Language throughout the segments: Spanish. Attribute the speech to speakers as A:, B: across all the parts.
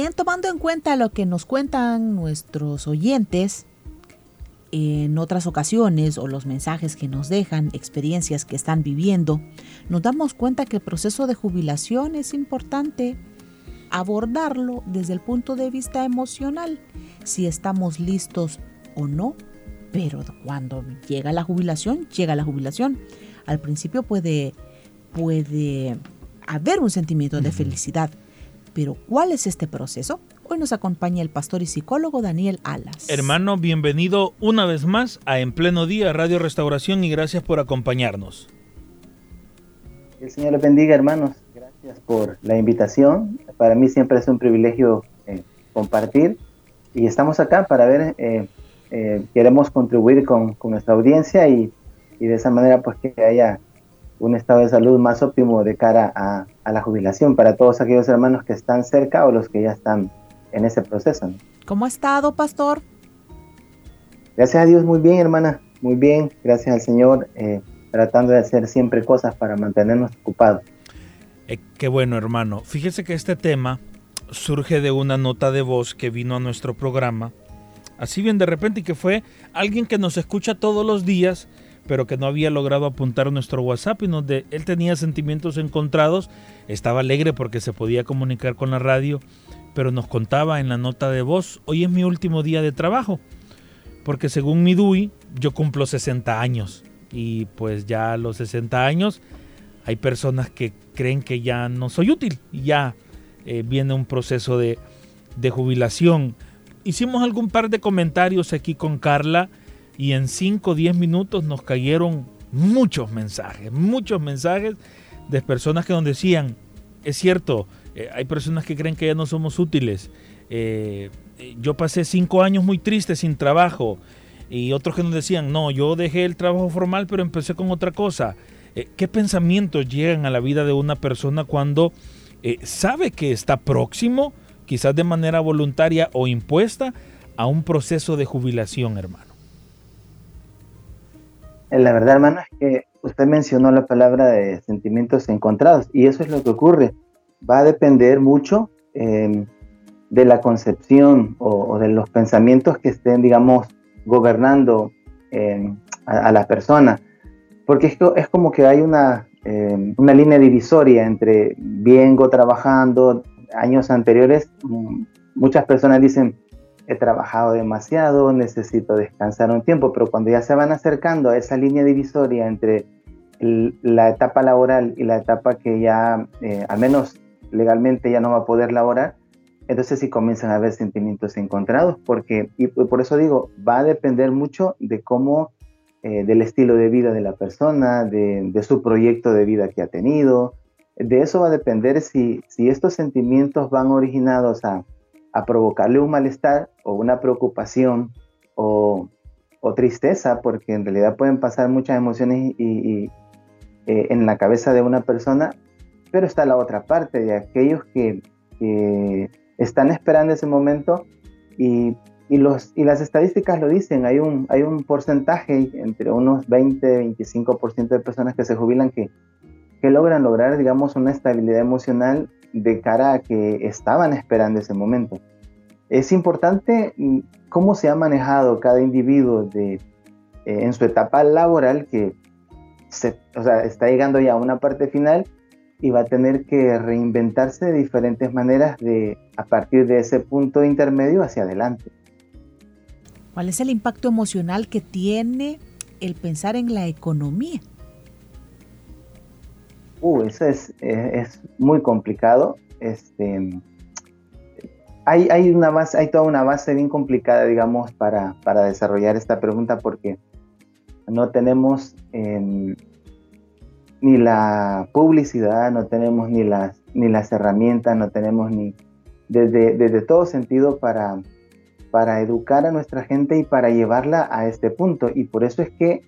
A: Bien, tomando en cuenta lo que nos cuentan nuestros oyentes en otras ocasiones o los mensajes que nos dejan, experiencias que están viviendo, nos damos cuenta que el proceso de jubilación es importante abordarlo desde el punto de vista emocional, si estamos listos o no, pero cuando llega la jubilación, llega la jubilación. Al principio puede, puede haber un sentimiento de felicidad, pero ¿cuál es este proceso? Hoy nos acompaña el pastor y psicólogo Daniel Alas.
B: Hermano, bienvenido una vez más a En Pleno Día Radio Restauración y gracias por acompañarnos.
C: El Señor les bendiga, hermanos. Gracias por la invitación. Para mí siempre es un privilegio eh, compartir y estamos acá para ver, eh, eh, queremos contribuir con, con nuestra audiencia y, y, de esa manera pues que haya un estado de salud más óptimo de cara a, a, la jubilación para todos aquellos hermanos que están cerca o los que ya están en ese proceso.
A: ¿Cómo ha estado, pastor?
C: Gracias a Dios, muy bien, hermana, muy bien, gracias al Señor, eh, tratando de hacer siempre cosas para mantenernos ocupados.
B: Eh, qué bueno, hermano. Fíjese que este tema surge de una nota de voz que vino a nuestro programa, así bien de repente, y que fue alguien que nos escucha todos los días, pero que no había logrado apuntar nuestro WhatsApp y donde él tenía sentimientos encontrados, estaba alegre porque se podía comunicar con la radio, pero nos contaba en la nota de voz, hoy es mi último día de trabajo, porque según mi DUI yo cumplo 60 años y pues ya a los 60 años hay personas que creen que ya no soy útil y ya eh, viene un proceso de, de jubilación. Hicimos algún par de comentarios aquí con Carla y en 5 o 10 minutos nos cayeron muchos mensajes, muchos mensajes de personas que nos decían, es cierto, eh, hay personas que creen que ya no somos útiles. Eh, yo pasé 5 años muy tristes sin trabajo y otros que nos decían, no, yo dejé el trabajo formal pero empecé con otra cosa. Eh, ¿Qué pensamientos llegan a la vida de una persona cuando eh, sabe que está próximo, quizás de manera voluntaria o impuesta, a un proceso de jubilación, hermano?
C: La verdad, hermano, es que usted mencionó la palabra de sentimientos encontrados y eso es lo que ocurre. Va a depender mucho eh, de la concepción o, de los pensamientos que estén, digamos, gobernando eh, a, a, la persona. Porque es, como que hay una, eh, una línea divisoria entre vengo trabajando años anteriores. Muchas personas dicen, he trabajado demasiado, necesito descansar un tiempo, pero cuando ya se van acercando a esa línea divisoria entre el, la etapa laboral y la etapa que ya, eh, al menos legalmente, ya no va a poder laborar, entonces sí comienzan a haber sentimientos encontrados, porque, y por eso digo, va a depender mucho de cómo, eh, del estilo de vida de la persona, de, de, su proyecto de vida que ha tenido, de eso va a depender si, si estos sentimientos van originados a a provocarle un malestar o una preocupación o, tristeza, porque en realidad pueden pasar muchas emociones y, eh, en la cabeza de una persona, pero está la otra parte de aquellos que, que están esperando ese momento y, y, los, y las estadísticas lo dicen, hay un, hay un porcentaje entre unos 20-25% de personas que se jubilan que, que logran lograr, digamos, una estabilidad emocional de cara a que estaban esperando ese momento. Es importante cómo se ha manejado cada individuo de, eh, en su etapa laboral, que se, o sea, está llegando ya a una parte final y va a tener que reinventarse de diferentes maneras de, a partir de ese punto intermedio hacia adelante.
A: ¿Cuál es el impacto emocional que tiene el pensar en la economía?
C: Uh, eso es, es muy complicado. Este, hay, hay, una base, hay toda una base bien complicada, digamos, para, para desarrollar esta pregunta porque no tenemos, eh, ni la publicidad, no tenemos ni las, ni las herramientas, no tenemos ni desde, desde todo sentido para, para educar a nuestra gente y para llevarla a este punto. Y por eso es que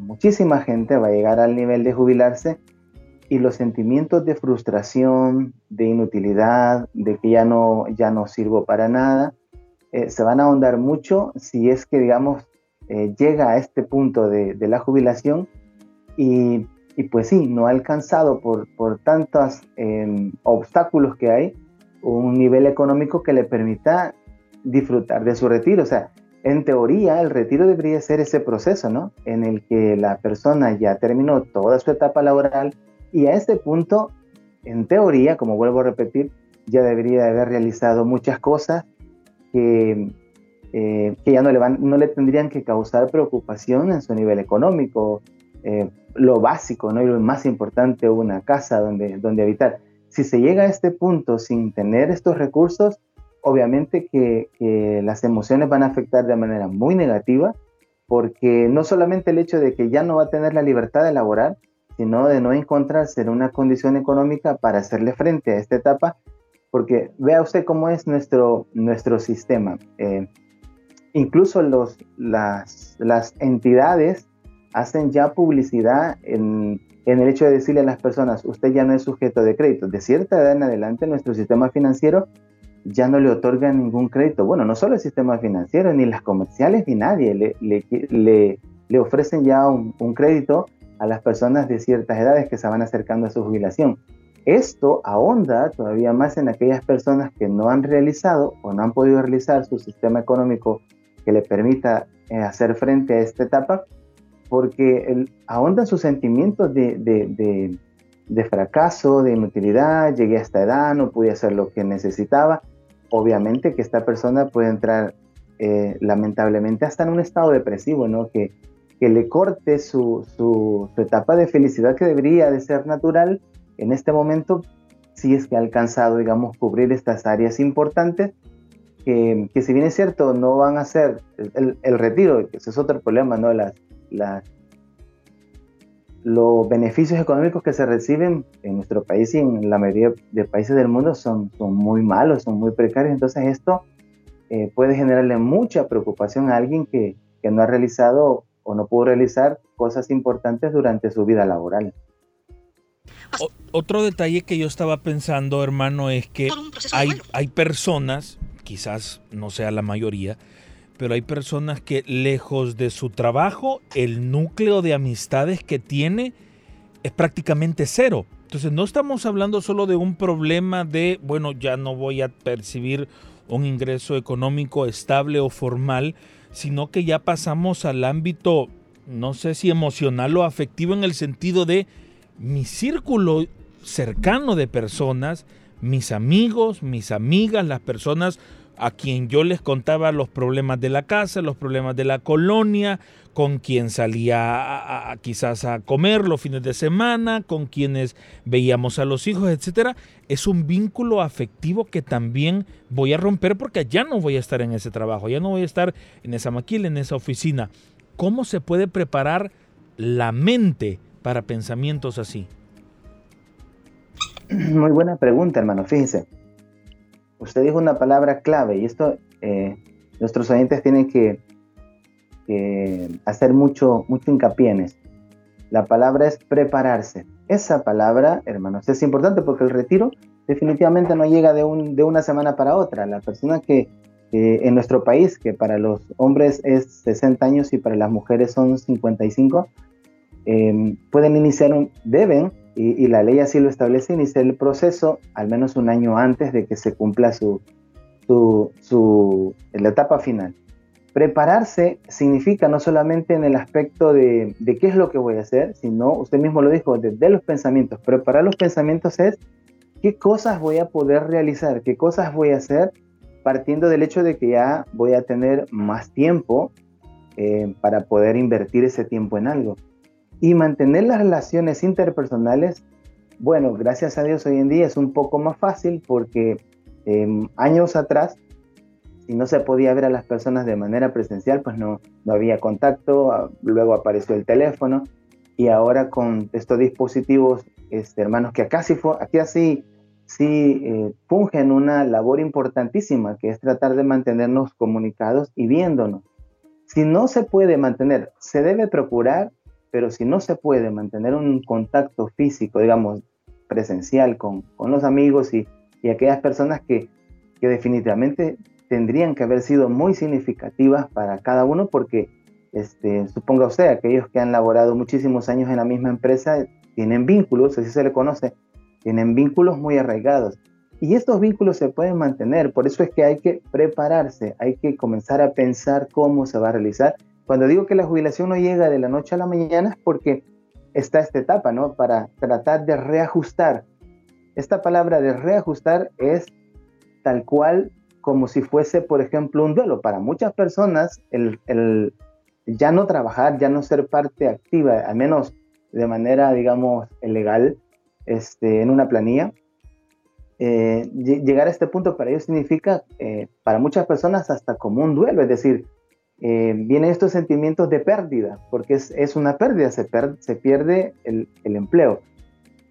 C: muchísima gente va a llegar al nivel de jubilarse y los sentimientos de frustración, de inutilidad, de que ya no, ya no sirvo para nada, eh, se van a ahondar mucho si es que, digamos, eh, llega a este punto de, la jubilación y, pues sí, no ha alcanzado por, por tantos em, obstáculos que hay un nivel económico que le permita disfrutar de su retiro. O sea, en teoría el retiro debería ser ese proceso, ¿no? En el que la persona ya terminó toda su etapa laboral y a este punto, en teoría, como vuelvo a repetir, ya debería haber realizado muchas cosas que, eh, que ya no le, van, no le tendrían que causar preocupación en su nivel económico, eh, lo básico, ¿no? Y lo más importante, una casa donde, donde habitar. Si se llega a este punto sin tener estos recursos, obviamente que, que, las emociones van a afectar de manera muy negativa, porque no solamente el hecho de que ya no va a tener la libertad de laborar, sino de no encontrarse en una condición económica para hacerle frente a esta etapa, porque vea usted cómo es nuestro, nuestro sistema. Eh, incluso los, las, las entidades hacen ya publicidad en, en, el hecho de decirle a las personas, usted ya no es sujeto de crédito. De cierta edad en adelante, nuestro sistema financiero ya no le otorga ningún crédito. Bueno, no solo el sistema financiero, ni las comerciales, ni nadie le, le, le, le ofrecen ya un, un crédito a las personas de ciertas edades que se van acercando a su jubilación. Esto ahonda todavía más en aquellas personas que no han realizado o no han podido realizar su sistema económico que le permita eh, hacer frente a esta etapa, porque el, ahonda sus sentimientos de, fracaso, de inutilidad, llegué a esta edad, no pude hacer lo que necesitaba. Obviamente que esta persona puede entrar eh, lamentablemente hasta en un estado depresivo, ¿no? Que que le corte su, su, etapa de felicidad que debería de ser natural en este momento, si es que ha alcanzado, digamos, cubrir estas áreas importantes, que, que si bien es cierto, no van a ser el, el retiro, que ese es otro problema, ¿no? Las, las, los beneficios económicos que se reciben en nuestro país y en la mayoría de países del mundo son, son muy malos, son muy precarios, entonces esto eh, puede generarle mucha preocupación a alguien que, que no ha realizado o no pudo realizar cosas importantes durante su vida laboral.
B: otro detalle que yo estaba pensando, hermano, es que hay, hay personas, quizás no sea la mayoría, pero hay personas que lejos de su trabajo, el núcleo de amistades que tiene es prácticamente cero. Entonces no estamos hablando solo de un problema de, bueno, ya no voy a percibir un ingreso económico estable o formal, sino que ya pasamos al ámbito, no sé si emocional o afectivo en el sentido de mi círculo cercano de personas, mis amigos, mis amigas, las personas a quien yo les contaba los problemas de la casa, los problemas de la colonia, con quien salía quizás a comer los fines de semana, con quienes veíamos a los hijos, etcétera, es un vínculo afectivo que también voy a romper porque ya no voy a estar en ese trabajo, ya no voy a estar en esa maquila, en esa oficina. ¿Cómo se puede preparar la mente para pensamientos así?
C: Muy buena pregunta, hermano. Fíjense, usted dijo una palabra clave y esto eh, nuestros oyentes tienen que, hacer mucho, mucho hincapié en esto. La palabra es prepararse. Esa palabra, hermanos, es importante porque el retiro definitivamente no llega de, un, de una semana para otra. La persona que en nuestro país, que para los hombres es 60 años y para las mujeres son 55, eh, pueden iniciar, un, deben y, la ley así lo establece, iniciar el proceso al menos un año antes de que se cumpla su, su, la etapa final. Prepararse significa no solamente en el aspecto de, de, qué es lo que voy a hacer, sino, usted mismo lo dijo, desde de los pensamientos. Preparar los pensamientos es qué cosas voy a poder realizar, qué cosas voy a hacer, partiendo del hecho de que ya voy a tener más tiempo eh, para poder invertir ese tiempo en algo. Y mantener las relaciones interpersonales, bueno, gracias a Dios hoy en día es un poco más fácil porque em, años atrás, si no se podía ver a las personas de manera presencial, pues no, no había contacto, ah, luego apareció el teléfono. y ahora con estos dispositivos, este, hermanos, que acá sí, aquí así sí eh, fungen una labor importantísima, que es tratar de mantenernos comunicados y viéndonos. Si no se puede mantener, se debe procurar, pero si no se puede mantener un contacto físico, digamos, presencial con, con los amigos y, y aquellas personas que, que definitivamente tendrían que haber sido muy significativas para cada uno porque, este, suponga usted, aquellos que han laborado muchísimos años en la misma empresa tienen vínculos, así se le conoce, tienen vínculos muy arraigados. Y estos vínculos se pueden mantener, por eso es que hay que prepararse, hay que comenzar a pensar cómo se va a realizar. Cuando digo que la jubilación no llega de la noche a la mañana es porque está esta etapa, ¿no? Para tratar de reajustar. Esta palabra de reajustar es tal cual como si fuese, por ejemplo, un duelo. Para muchas personas, el, el ya no trabajar, ya no ser parte activa, al menos de manera, digamos, legal, este, en una planilla, eh, llegar a este punto para ellos significa, eh, para muchas personas, hasta como un duelo, es decir, eh, vienen estos sentimientos de pérdida, porque es, es una pérdida, se, se pierde el, el, empleo.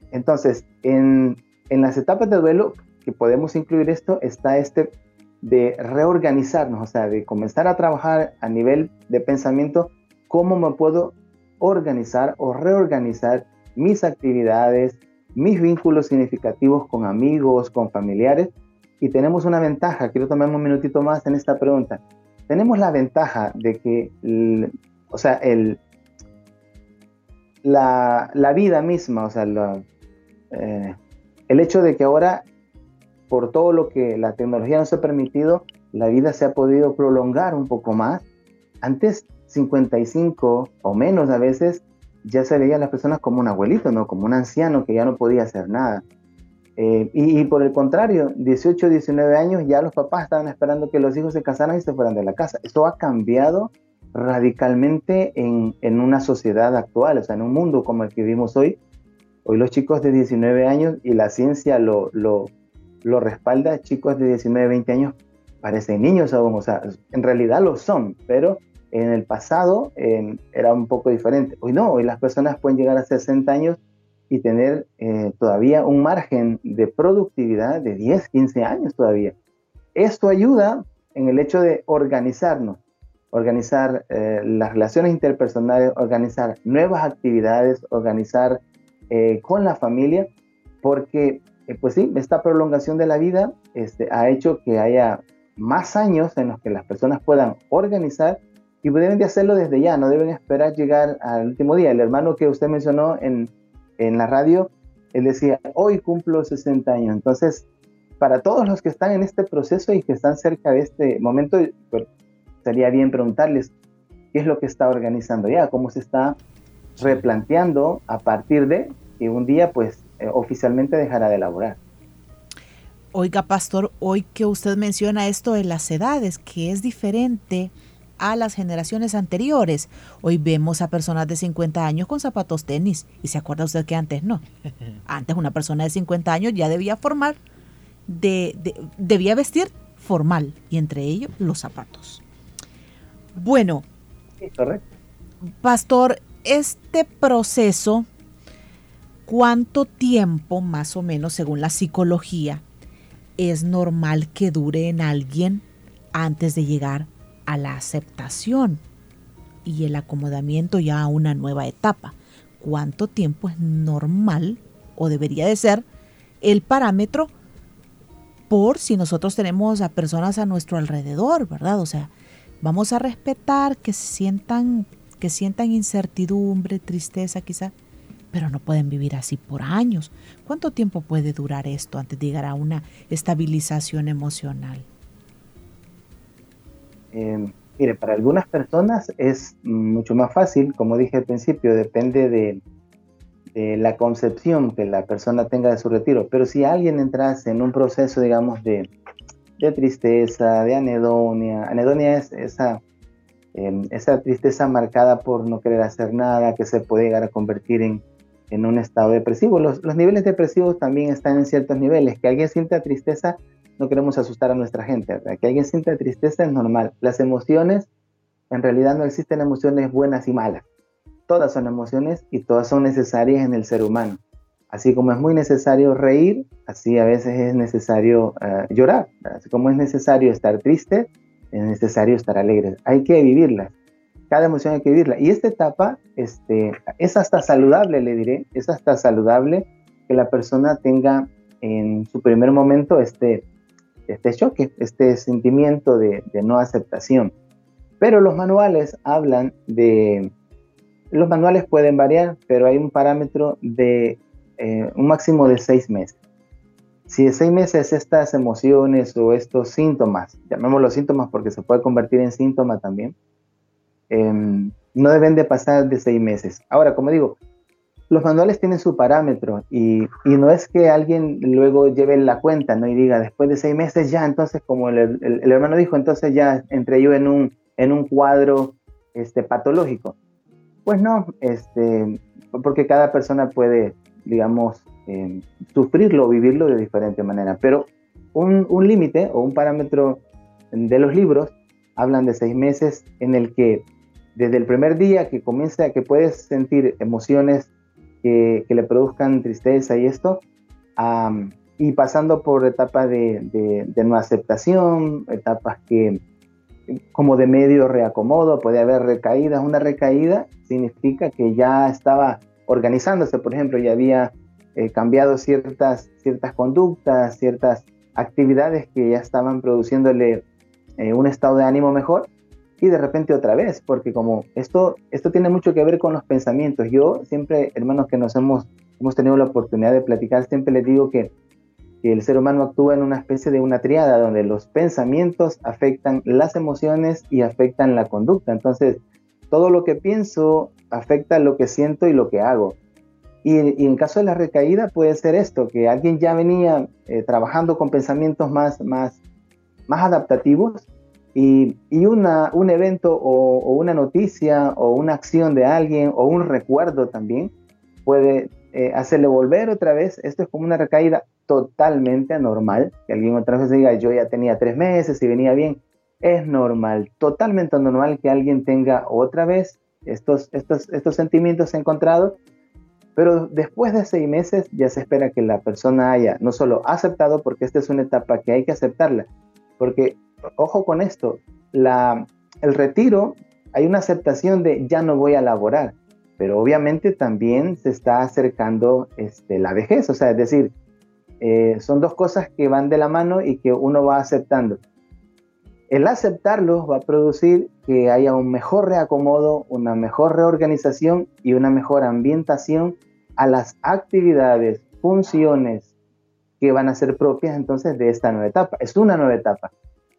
C: Entonces, en, en las etapas de duelo, que podemos incluir esto, está este de reorganizarnos, o sea, de comenzar a trabajar a nivel de pensamiento, cómo me puedo organizar o reorganizar mis actividades, mis vínculos significativos con amigos, con familiares. Y tenemos una ventaja, quiero tomar un minutito más en esta pregunta. Tenemos la ventaja de que, o sea, el, la, la, vida misma, o sea, eh, el hecho de que ahora por todo lo que la tecnología nos ha permitido, la vida se ha podido prolongar un poco más. Antes, 55 o menos a veces, ya se veían las personas como un abuelito, ¿no? Como un anciano que ya no podía hacer nada. Eh, y, por el contrario, 18, 19 años, ya los papás estaban esperando que los hijos se casaran y se fueran de la casa. Esto ha cambiado radicalmente en, en una sociedad actual, o sea, en un mundo como el que vivimos hoy. Hoy los chicos de 19 años y la ciencia lo, lo, lo respalda, chicos de 19, 20 años parecen niños aún, o sea, en realidad lo son, pero en el pasado era un poco diferente. Hoy no, hoy las personas pueden llegar a 60 años y tener eh, todavía un margen de productividad de 10, 15 años todavía. Esto ayuda en el hecho de organizarnos, organizar eh, las relaciones interpersonales, organizar nuevas actividades, organizar eh, con la familia, porque eh, pues sí, esta prolongación de la vida este, ha hecho que haya más años en los que las personas puedan organizar y deben de hacerlo desde ya, no deben esperar llegar al último día. El hermano que usted mencionó en, en la radio, él decía, hoy cumplo 60 años. Entonces, para todos los que están en este proceso y que están cerca de este momento, pues, sería bien preguntarles qué es lo que está organizando ya, cómo se está replanteando a partir de que un día pues eh, oficialmente dejará de elaborar.
A: Oiga, pastor, hoy que usted menciona esto de las edades, que es diferente a las generaciones anteriores. Hoy vemos a personas de 50 años con zapatos tenis. ¿Y se acuerda usted que antes no? Antes una persona de 50 años ya debía formar, de, debía vestir formal, y entre ellos los zapatos. Bueno, pastor, este proceso ¿Cuánto tiempo, más o menos, según la psicología, es normal que dure en alguien antes de llegar a la aceptación y el acomodamiento ya a una nueva etapa? ¿Cuánto tiempo es normal o debería de ser el parámetro por si nosotros tenemos a personas a nuestro alrededor, ¿verdad? O sea, vamos a respetar que sientan que sientan incertidumbre, tristeza quizá, pero no pueden vivir así por años. ¿Cuánto tiempo puede durar esto antes de llegar a una estabilización emocional?
C: Em, mire, para algunas personas es mucho más fácil, como dije al principio, depende de, la concepción que la persona tenga de su retiro, pero si alguien entrase en un proceso, digamos, de, tristeza, de anedonia, anedonia es esa, em, esa tristeza marcada por no querer hacer nada, que se puede llegar a convertir en, en un estado depresivo. Los, niveles depresivos también están en ciertos niveles. Que alguien sienta tristeza, no queremos asustar a nuestra gente. Que alguien sienta tristeza es normal. Las emociones, en realidad no existen emociones buenas y malas. todas son emociones y todas son necesarias en el ser humano. Así como es muy necesario reír, así a veces es necesario eh, llorar. Así como es necesario estar triste, es necesario estar alegre. Hay que vivirlas. Cada emoción hay que vivirla. Y esta etapa este, es hasta saludable, le diré. Es hasta saludable que la persona tenga en su primer momento este, este choque, este sentimiento de, no aceptación. Pero los manuales hablan de... Los manuales pueden variar, pero hay un parámetro de eh, un máximo de seis meses. Si de seis meses estas emociones o estos síntomas, llamémoslos síntomas porque se puede convertir en síntoma también, em, no deben de pasar de seis meses. Ahora, como digo, los manuales tienen su parámetro y, no es que alguien luego lleve la cuenta y diga después de seis meses ya, entonces como el, hermano dijo, entonces ya entré yo en un, en un cuadro este, patológico. Pues no, este, porque cada persona puede digamos, eh, sufrirlo o vivirlo de diferente manera. Pero un, un límite o un parámetro de los libros hablan de seis meses en el que desde el primer día que comienza, que puedes sentir emociones que, que le produzcan tristeza y esto, y pasando por etapas de, de, de, no aceptación, etapas que como de medio reacomodo, puede haber recaídas. Una recaída significa que ya estaba organizándose, por ejemplo, y había eh, cambiado ciertas, ciertas conductas, ciertas actividades que ya estaban produciéndole eh, un estado de ánimo mejor y de repente otra vez, porque como esto, esto tiene mucho que ver con los pensamientos. Yo siempre, hermanos que nos hemos, hemos tenido la oportunidad de platicar, siempre les digo que, que el ser humano actúa en una especie de una triada donde los pensamientos afectan las emociones y afectan la conducta. Entonces, todo lo que pienso afecta lo que siento y lo que hago. Y, en caso de la recaída puede ser esto, que alguien ya venía eh, trabajando con pensamientos más, más, más adaptativos y, una, un evento o, una noticia o una acción de alguien o un recuerdo también puede eh, hacerle volver otra vez. Esto es como una recaída totalmente anormal. Que alguien otra vez diga, yo ya tenía tres meses y venía bien. Es normal, totalmente normal que alguien tenga otra vez estos, estos, estos sentimientos encontrados, pero después de seis meses ya se espera que la persona haya no solo aceptado, porque esta es una etapa que hay que aceptarla, porque, ojo con esto, la, el retiro, hay una aceptación de ya no voy a laborar, pero obviamente también se está acercando este, la vejez, o sea, es decir, eh, son dos cosas que van de la mano y que uno va aceptando. El aceptarlo va a producir que haya un mejor reacomodo, una mejor reorganización y una mejor ambientación a las actividades, funciones que van a ser propias entonces de esta nueva etapa. Es una nueva etapa.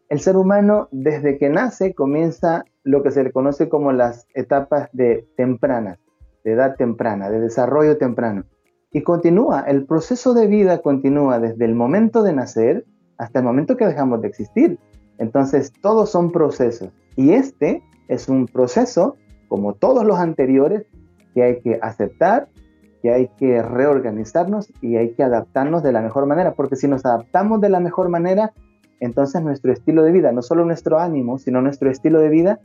C: El ser humano desde que nace comienza lo que se le conoce como las etapas de tempranas, de edad temprana, de desarrollo temprano. Y continúa, el proceso de vida continúa desde el momento de nacer hasta el momento que dejamos de existir. Entonces, todos son procesos. Y este es un proceso, como todos los anteriores, que hay que aceptar, que hay que reorganizarnos y hay que adaptarnos de la mejor manera. Porque si nos adaptamos de la mejor manera, entonces nuestro estilo de vida, no solo nuestro ánimo, sino nuestro estilo de vida,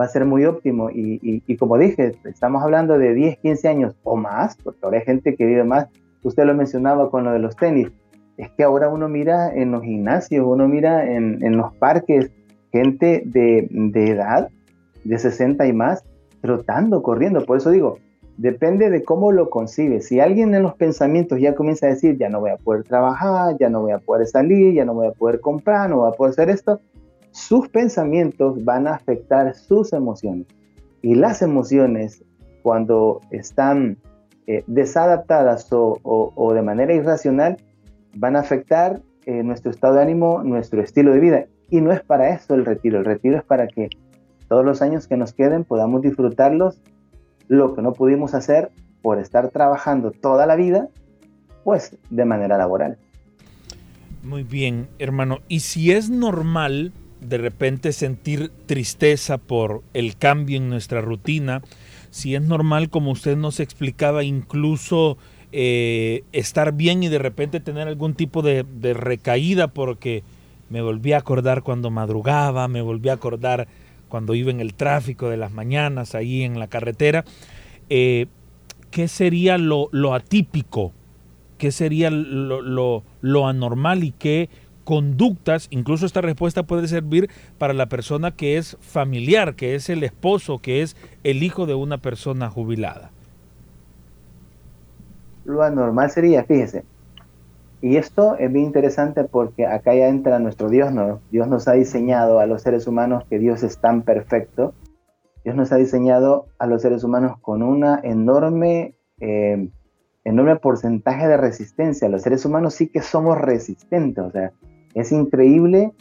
C: va a ser muy óptimo. Y, como dije, estamos hablando de 10, 15 años o más, porque ahora hay gente que vive más. Usted lo mencionaba con lo de los tenis es que ahora uno mira en los gimnasios, uno mira en, los parques, gente de, edad, de 60 y más, trotando, corriendo. Por eso digo, depende de cómo lo concibe. Si alguien en los pensamientos ya comienza a decir, ya no voy a poder trabajar, ya no voy a poder salir, ya no voy a poder comprar, no voy a poder hacer esto, sus pensamientos van a afectar sus emociones. Y las emociones, cuando están eh, desadaptadas o de manera irracional, van a afectar eh, nuestro estado de ánimo, nuestro estilo de vida. Y no es para eso el retiro, el retiro es para que todos los años que nos queden podamos disfrutarlos, lo que no pudimos hacer por estar trabajando toda la vida, pues de manera laboral.
B: Muy bien, hermano. Y si es normal de repente sentir tristeza por el cambio en nuestra rutina, si es normal, como usted nos explicaba, incluso eh, estar bien y de repente tener algún tipo de, recaída porque me volví a acordar cuando madrugaba, me volví a acordar cuando iba en el tráfico de las mañanas ahí en la carretera. eh, ¿qué sería lo, atípico? ¿Qué sería lo, lo anormal y qué conductas, incluso esta respuesta puede servir para la persona que es familiar, que es el esposo, que es el hijo de una persona jubilada.
C: Lo anormal sería, fíjese, y esto es bien interesante porque acá ya entra nuestro Dios, ¿no? Dios nos ha diseñado a los seres humanos que Dios es tan perfecto. Dios nos ha diseñado a los seres humanos con una enorme, eh, enorme porcentaje de resistencia. Los seres humanos sí que somos resistentes, o sea, es increíble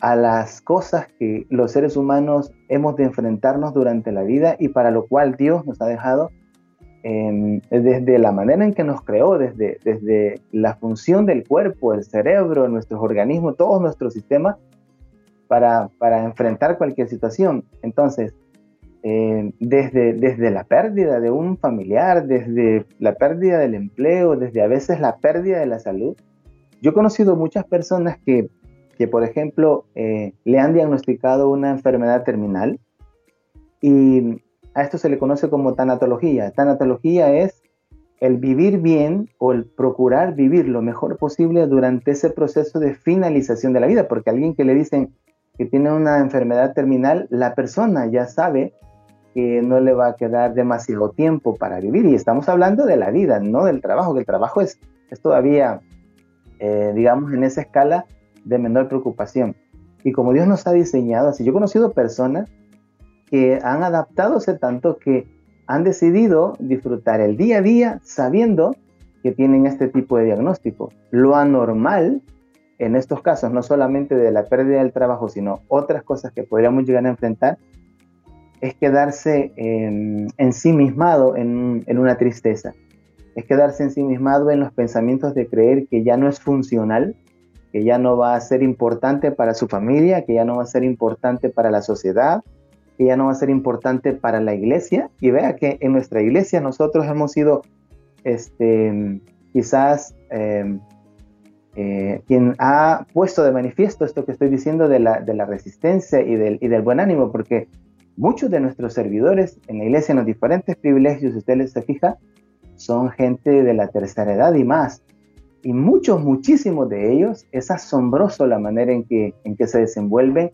C: a las cosas que los seres humanos hemos de enfrentarnos durante la vida y para lo cual Dios nos ha dejado em, desde la manera en que nos creó, desde, desde la función del cuerpo, el cerebro, nuestros organismos, todos nuestros sistemas, para, para enfrentar cualquier situación. Entonces, em, desde, desde la pérdida de un familiar, desde la pérdida del empleo, desde a veces la pérdida de la salud, yo he conocido muchas personas que, que por ejemplo, eh, le han diagnosticado una enfermedad terminal y a esto se le conoce como tanatología. Tanatología es el vivir bien o el procurar vivir lo mejor posible durante ese proceso de finalización de la vida, porque alguien que le dicen que tiene una enfermedad terminal, la persona ya sabe que no le va a quedar demasiado tiempo para vivir. Y estamos hablando de la vida, no del trabajo, que el trabajo es, es todavía eh, digamos, en esa escala de menor preocupación. Y como Dios nos ha diseñado, así yo he conocido personas que han adaptadose tanto que han decidido disfrutar el día a día sabiendo que tienen este tipo de diagnóstico. Lo anormal en estos casos, no solamente de la pérdida del trabajo, sino otras cosas que podríamos llegar a enfrentar, es quedarse en, ensimismado en, en una tristeza es quedarse ensimismado en los pensamientos de creer que ya no es funcional, que ya no va a ser importante para su familia, que ya no va a ser importante para la sociedad, que ya no va a ser importante para la iglesia. Y vea que en nuestra iglesia nosotros hemos sido este, quizás em, eh, quien ha puesto de manifiesto esto que estoy diciendo de la, de la resistencia y del, y del, buen ánimo, porque muchos de nuestros servidores en la iglesia, en los diferentes privilegios, si usted se fija, son gente de la tercera edad y más. Y muchos, muchísimos de ellos, es asombroso la manera en que, en que se desenvuelven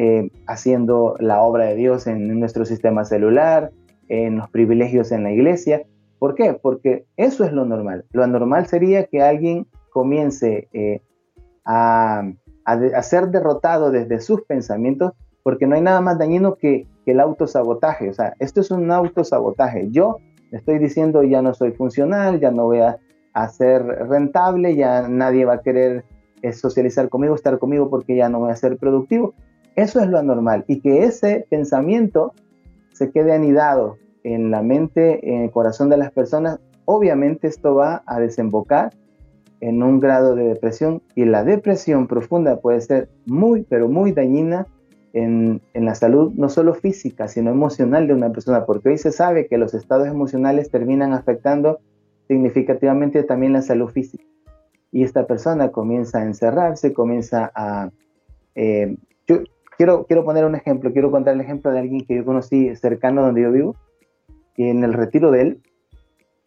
C: eh, haciendo la obra de Dios en nuestro sistema celular, en los privilegios en la iglesia. ¿Por qué? Porque eso es lo normal. Lo anormal sería que alguien comience eh, a, ser derrotado desde sus pensamientos, porque no hay nada más dañino que, que el autosabotaje. O sea, esto es un autosabotaje. Yo estoy diciendo ya no soy funcional, ya no voy a, ser rentable, ya nadie va a querer eh, socializar conmigo, estar conmigo porque ya no voy a ser productivo. Eso es lo anormal y que ese pensamiento se quede anidado en la mente, en el corazón de las personas, obviamente esto va a desembocar en un grado de depresión y la depresión profunda puede ser muy, pero muy dañina en, la salud no solo física, sino emocional de una persona, porque hoy se sabe que los estados emocionales terminan afectando significativamente también la salud física. Y esta persona comienza a encerrarse, comienza a... Eh, quiero, quiero poner un ejemplo, quiero contar el ejemplo de alguien que yo conocí cercano donde yo vivo, y en el retiro de él,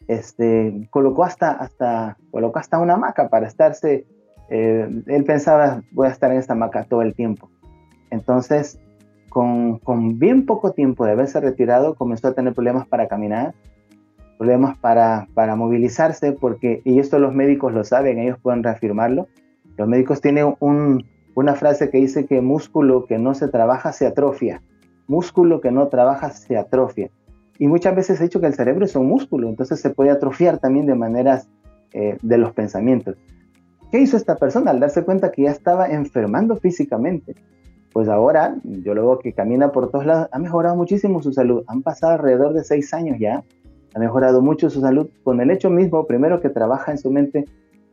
C: este, colocó hasta, hasta, colocó hasta una hamaca para estarse, eh, él pensaba, voy a estar en esta hamaca todo el tiempo entonces, con, bien poco tiempo de haberse retirado, comenzó a tener problemas para caminar, problemas para, movilizarse, porque, y esto los médicos lo saben, ellos pueden reafirmarlo, los médicos tienen una frase que dice que músculo que no se trabaja se atrofia, músculo que no trabaja se atrofia. Y muchas veces he dicho que el cerebro es un músculo, entonces se puede atrofiar también de maneras eh, de los pensamientos. ¿Qué hizo esta persona al darse cuenta que ya estaba enfermando físicamente? pues ahora yo luego que camina por todos lados, ha mejorado muchísimo su salud. Han pasado alrededor de seis años ya, ha mejorado mucho su salud con el hecho mismo, primero que trabaja en su mente,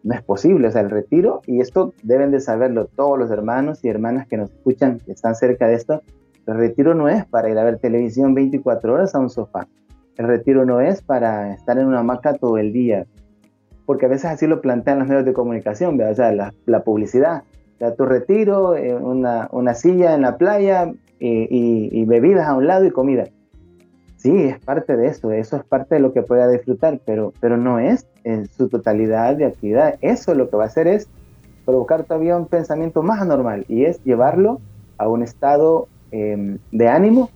C: no es posible, o sea, el retiro, y esto deben de saberlo todos los hermanos y hermanas que nos escuchan, que están cerca de esto, el retiro no es para ir a ver televisión 24 horas a un sofá, el retiro no es para estar en una hamaca todo el día, porque a veces así lo plantean los medios de comunicación, o sea, la, publicidad, sea, tu retiro, eh, una, una, silla en la playa y, bebidas a un lado y comida. Sí, es parte de eso, eso es parte de lo que pueda disfrutar, pero, pero no es en su totalidad de actividad. Eso lo que va a hacer es provocar todavía un pensamiento más anormal y es llevarlo a un estado em, de ánimo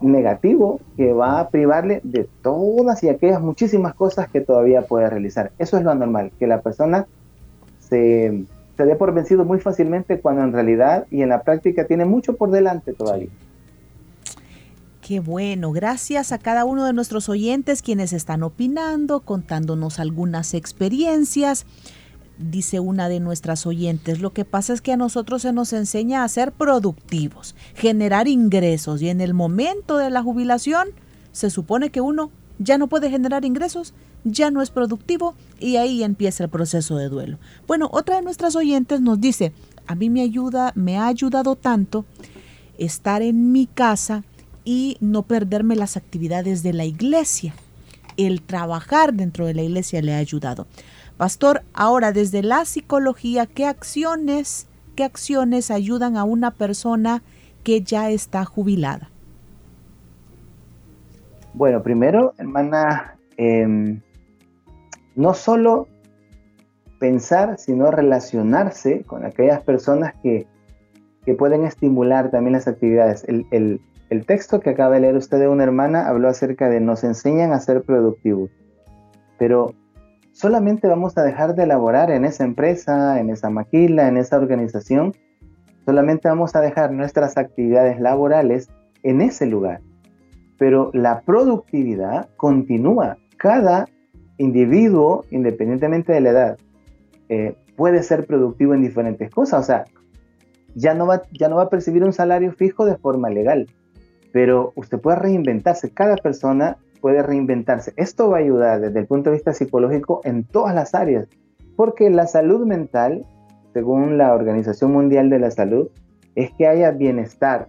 C: negativo que va a privarle de todas y aquellas muchísimas cosas que todavía puede realizar. Eso es lo anormal, que la persona se, se dé por vencido muy fácilmente cuando en realidad y en la práctica tiene mucho por delante todavía.
A: Qué bueno, gracias a cada uno de nuestros oyentes quienes están opinando, contándonos algunas experiencias. Dice una de nuestras oyentes, lo que pasa es que a nosotros se nos enseña a ser productivos, generar ingresos y en el momento de la jubilación se supone que uno ya no puede generar ingresos, ya no es productivo y ahí empieza el proceso de duelo. Bueno, otra de nuestras oyentes nos dice, a mí me ayuda, me ha ayudado tanto estar en mi casa y no perderme las actividades de la iglesia. El trabajar dentro de la iglesia le ha ayudado. Pastor, ahora desde la psicología, ¿qué acciones, qué acciones ayudan a una persona que ya está jubilada?
C: Bueno, primero, hermana, em, no solo pensar, sino relacionarse con aquellas personas que, que pueden estimular también las actividades. El, el, el texto que acaba de leer usted de una hermana habló acerca de nos enseñan a ser productivos, pero solamente vamos a dejar de elaborar en esa empresa, en esa maquila, en esa organización, solamente vamos a dejar nuestras actividades laborales en ese lugar. Pero la productividad continúa. Cada individuo, independientemente de la edad, eh, puede ser productivo en diferentes cosas. O sea, ya no, va, ya no va a percibir un salario fijo de forma legal pero usted puede reinventarse, cada persona puede reinventarse. Esto va a ayudar desde el punto de vista psicológico en todas las áreas, porque la salud mental, según la Organización Mundial de la Salud, es que haya bienestar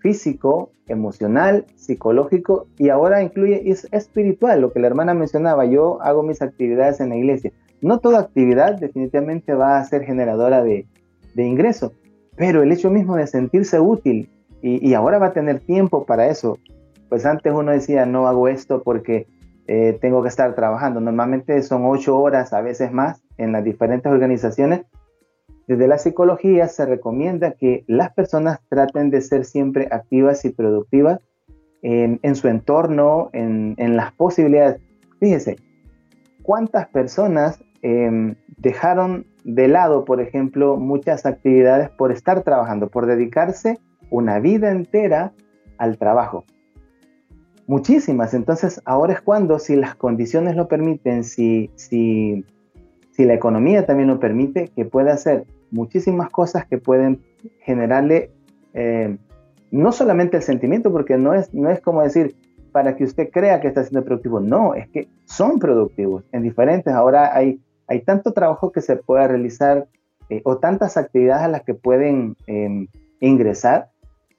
C: físico, emocional, psicológico y ahora incluye es espiritual, lo que la hermana mencionaba, yo hago mis actividades en la iglesia. No toda actividad definitivamente va a ser generadora de, de ingreso, pero el hecho mismo de sentirse útil, y, ahora va a tener tiempo para eso. Pues antes uno decía, no hago esto porque eh, tengo que estar trabajando. Normalmente son ocho horas, a veces más, en las diferentes organizaciones. Desde la psicología se recomienda que las personas traten de ser siempre activas y productivas en, su entorno, en, las posibilidades. Fíjese, ¿cuántas personas em, dejaron de lado, por ejemplo, muchas actividades por estar trabajando, por dedicarse una vida entera al trabajo. Muchísimas. Entonces, ahora es cuando, si las condiciones lo permiten, si, si, si la economía también lo permite, que pueda hacer muchísimas cosas que pueden generarle eh, no solamente el sentimiento, porque no es, no es como decir, para que usted crea que está siendo productivo. No, es que son productivos en diferentes. Ahora hay, hay tanto trabajo que se puede realizar eh, o tantas actividades a las que pueden em, ingresar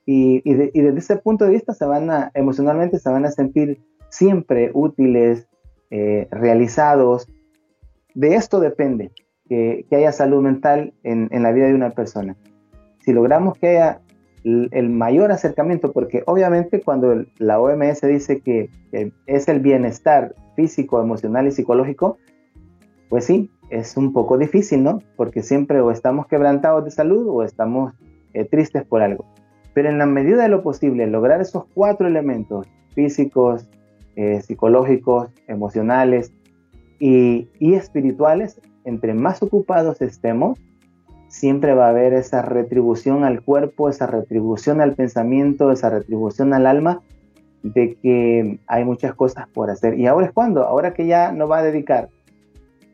C: y, desde ese punto de vista se van a, emocionalmente se van a sentir siempre útiles, eh, realizados. De esto depende que, haya salud mental en, la vida de una persona. Si logramos que haya el, mayor acercamiento, porque obviamente cuando la OMS dice que, es el bienestar físico, emocional y psicológico, pues sí, es un poco difícil, ¿no? Porque siempre o estamos quebrantados de salud o estamos eh, tristes por algo. Pero en la medida de lo posible, lograr esos cuatro elementos físicos, eh, psicológicos, emocionales y, espirituales, entre más ocupados estemos, siempre va a haber esa retribución al cuerpo, esa retribución al pensamiento, esa retribución al alma de que hay muchas cosas por hacer. ¿Y ahora es cuando? Ahora que ya no va a dedicar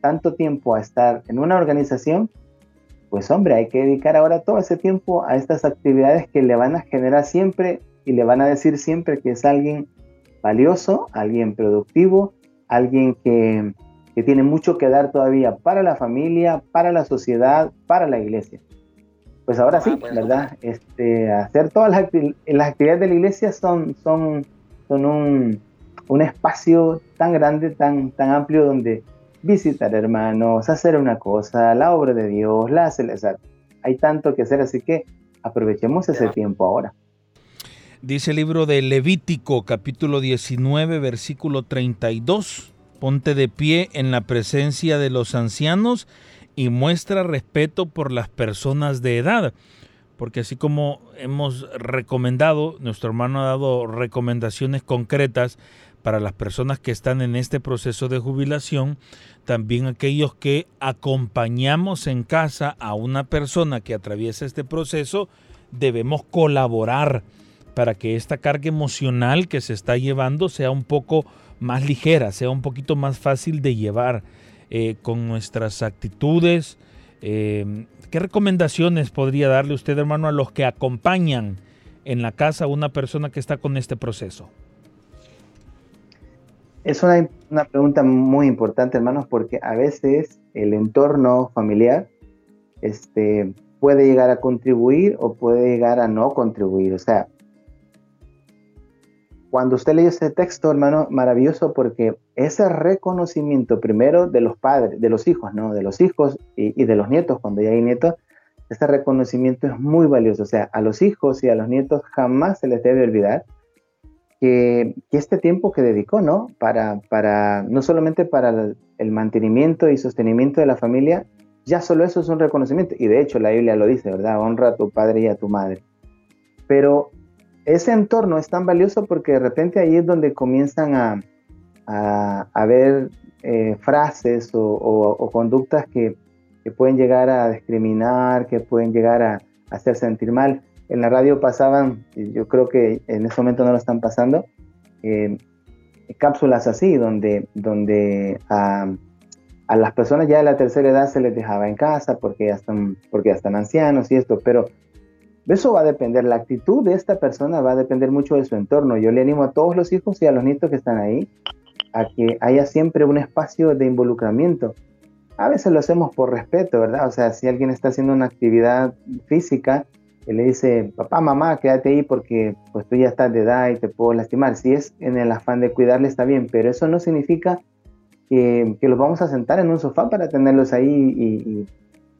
C: tanto tiempo a estar en una organización, pues hombre, hay que dedicar ahora todo ese tiempo a estas actividades que le van a generar siempre y le van a decir siempre que es alguien valioso, alguien productivo, alguien que, tiene mucho que dar todavía para la familia, para la sociedad, para la iglesia. Pues ahora sí, ah, pues, ¿verdad? Este, hacer todas las, actividades de la iglesia son, son, son un, un espacio tan grande, tan, tan amplio donde visitar hermanos, hacer una cosa, la obra de Dios, la hay tanto que hacer, así que aprovechemos ese tiempo ahora.
B: Dice el libro de Levítico capítulo 19 versículo 32. Ponte de pie en la presencia de los ancianos y muestra respeto por las personas de edad. Porque así como hemos recomendado, nuestro hermano ha dado recomendaciones concretas para las personas que están en este proceso de jubilación, también aquellos que acompañamos en casa a una persona que atraviesa este proceso, debemos colaborar para que esta carga emocional que se está llevando sea un poco más ligera, sea un poquito más fácil de llevar eh, con nuestras actitudes. Eh, ¿Qué recomendaciones podría darle usted, hermano, a los que acompañan en la casa a una persona que está con este proceso?
C: Es una, una pregunta muy importante, hermanos, porque a veces el entorno familiar este, puede llegar a contribuir o puede llegar a no contribuir. O sea, cuando usted lee ese texto, hermano, maravilloso porque ese reconocimiento primero de los padres, de los hijos, ¿no? De los hijos y, de los nietos, cuando ya hay nietos, ese reconocimiento es muy valioso. O sea, a los hijos y a los nietos jamás se les debe olvidar que, este tiempo que dedicó, ¿no? Para, para, no solamente para el mantenimiento y sostenimiento de la familia, ya solo eso es un reconocimiento. Y de hecho la Biblia lo dice, ¿verdad? Honra a tu padre y a tu madre. Pero ese entorno es tan valioso porque de repente ahí es donde comienzan a, a, ver eh, frases o, conductas que, pueden llegar a discriminar, que pueden llegar a, hacer sentir mal. En la radio pasaban, yo creo que en ese momento no lo están pasando, eh, cápsulas así, donde, donde a, a, las personas ya de la tercera edad se les dejaba en casa porque ya están, porque ya están ancianos y esto, pero eso va a depender, la actitud de esta persona va a depender mucho de su entorno. Yo le animo a todos los hijos y a los nietos que están ahí a que haya siempre un espacio de involucramiento. A veces lo hacemos por respeto, ¿verdad? O sea, si alguien está haciendo una actividad física y le dice, papá, mamá, quédate ahí porque pues tú ya estás de edad y te puedo lastimar. Si es en el afán de cuidarle está bien, pero eso no significa que, los vamos a sentar en un sofá para tenerlos ahí y,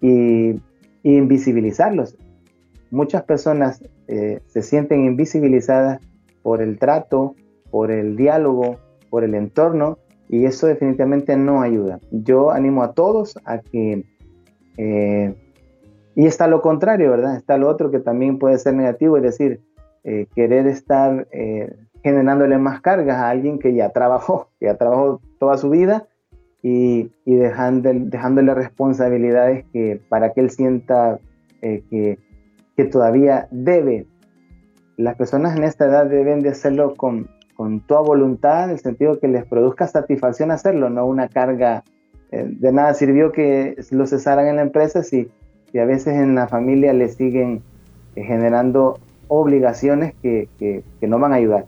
C: y invisibilizarlos muchas personas eh, se sienten invisibilizadas por el trato, por el diálogo, por el entorno, y eso definitivamente no ayuda. Yo animo a todos a que... Eh, y está lo contrario, ¿verdad? Está lo otro que también puede ser negativo, es decir, eh, querer estar generándole más cargas a alguien que ya trabajó, que ya trabajó toda su vida y, dejándole responsabilidades que, para que él sienta que que todavía debe. Las personas en esta edad deben de hacerlo con, con toda voluntad, en el sentido que les produzca satisfacción hacerlo, no una carga. Eh, de nada sirvió que lo cesaran en la empresa si, si a veces en la familia le siguen eh, generando obligaciones que, que, no van a ayudar.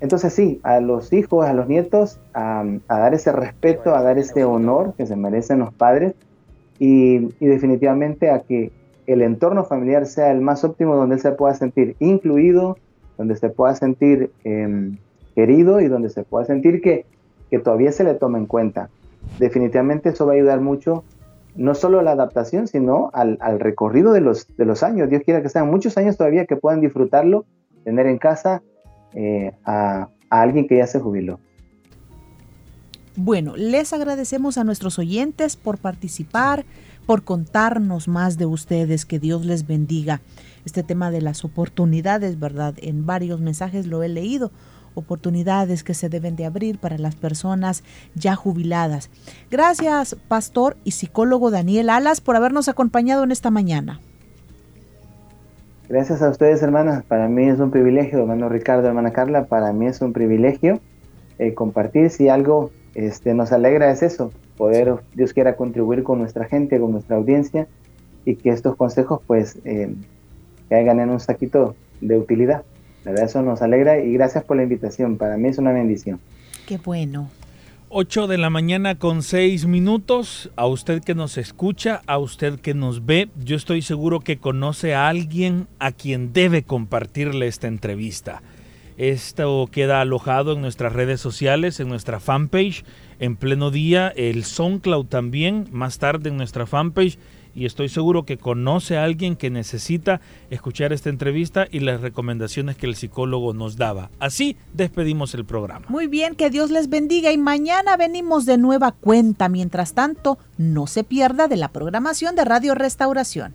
C: Entonces sí, a los hijos, a los nietos, a, dar ese respeto, a dar ese honor que se merecen los padres y, y definitivamente a que el entorno familiar sea el más óptimo donde él se pueda sentir incluido, donde se pueda sentir em, querido y donde se pueda sentir que, que todavía se le toma en cuenta. Definitivamente eso va a ayudar mucho, no solo a la adaptación, sino al, recorrido de los, de los años. Dios quiera que sean muchos años todavía que puedan disfrutarlo, tener en casa eh, a alguien que ya se jubiló.
A: Bueno, les agradecemos a nuestros oyentes por participar por contarnos más de ustedes. Que Dios les bendiga. Este tema de las oportunidades, ¿verdad? En varios mensajes lo he leído oportunidades que se deben de abrir para las personas ya jubiladas. Gracias, pastor y psicólogo Daniel Alas, por habernos acompañado en esta mañana.
C: Gracias a ustedes, hermanas. Para mí es un privilegio, hermano Ricardo, hermana Carla, para mí es un privilegio eh, compartir. Si algo este, nos alegra es eso, poder, Dios quiera, contribuir con nuestra gente, con nuestra audiencia y que estos consejos pues eh, caigan en un saquito de utilidad. La verdad eso nos alegra y gracias por la invitación. Para mí es una bendición.
A: Qué bueno.
B: 8 de la mañana con 6 minutos. A usted que nos escucha, a usted que nos ve, yo estoy seguro que conoce a alguien a quien debe compartirle esta entrevista. Esto queda alojado en nuestras redes sociales, en nuestra fanpage en pleno día, el SoundCloud también, más tarde en nuestra fanpage
D: y estoy seguro que conoce a alguien que necesita escuchar esta entrevista y las recomendaciones que el psicólogo nos daba. Así despedimos el programa.
E: Muy bien, que Dios les bendiga y mañana venimos de nueva cuenta. Mientras tanto, no se pierda de la programación de Radio Restauración.